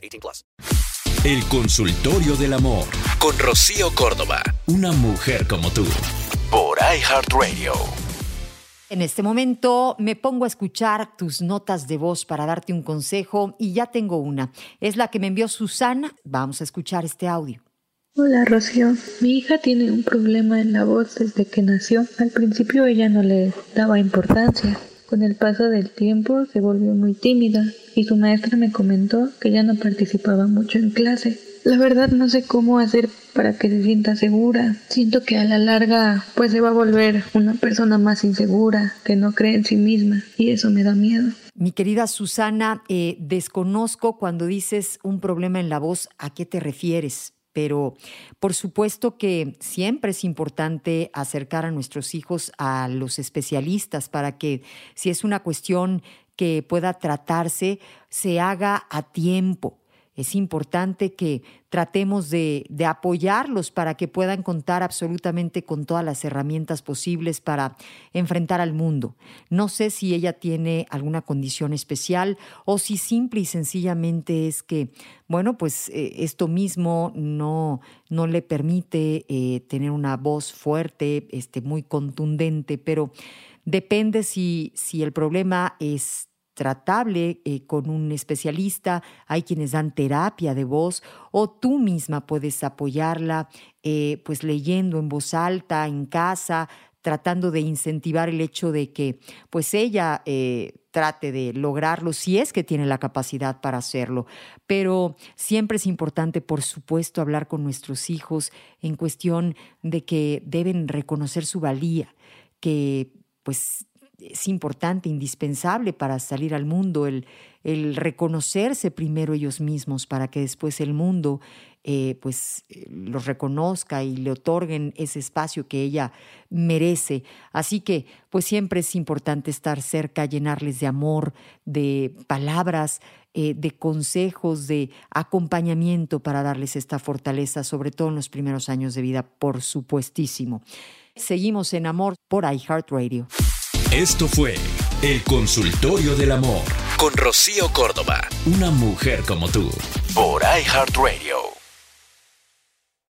18 plus. El consultorio del amor con Rocío Córdoba. Una mujer como tú. Por iHeartRadio. En este momento me pongo a escuchar tus notas de voz para darte un consejo y ya tengo una. Es la que me envió Susana. Vamos a escuchar este audio. Hola Rocío, mi hija tiene un problema en la voz desde que nació. Al principio ella no le daba importancia. Con el paso del tiempo se volvió muy tímida y su maestra me comentó que ya no participaba mucho en clase. La verdad no sé cómo hacer para que se sienta segura. Siento que a la larga pues se va a volver una persona más insegura, que no cree en sí misma y eso me da miedo. Mi querida Susana, eh, desconozco cuando dices un problema en la voz, ¿a qué te refieres? Pero por supuesto que siempre es importante acercar a nuestros hijos a los especialistas para que si es una cuestión que pueda tratarse, se haga a tiempo. Es importante que tratemos de, apoyarlos para que puedan contar absolutamente con todas las herramientas posibles para enfrentar al mundo. No sé si ella tiene alguna condición especial o si simple y sencillamente es que, bueno, pues eh, esto mismo no, no le permite eh, tener una voz fuerte, este, muy contundente, pero depende si, si el problema es tratable eh, con un especialista, hay quienes dan terapia de voz o tú misma puedes apoyarla eh, pues leyendo en voz alta en casa, tratando de incentivar el hecho de que pues ella eh, trate de lograrlo si es que tiene la capacidad para hacerlo. Pero siempre es importante, por supuesto, hablar con nuestros hijos en cuestión de que deben reconocer su valía, que pues es importante, indispensable para salir al mundo, el, el reconocerse primero ellos mismos para que después el mundo eh, pues eh, los reconozca y le otorguen ese espacio que ella merece. Así que pues siempre es importante estar cerca, llenarles de amor, de palabras, eh, de consejos, de acompañamiento para darles esta fortaleza, sobre todo en los primeros años de vida, por supuestísimo. Seguimos en Amor por iHeartRadio. Esto fue El Consultorio del Amor. Con Rocío Córdoba, una mujer como tú, por iHeartRadio.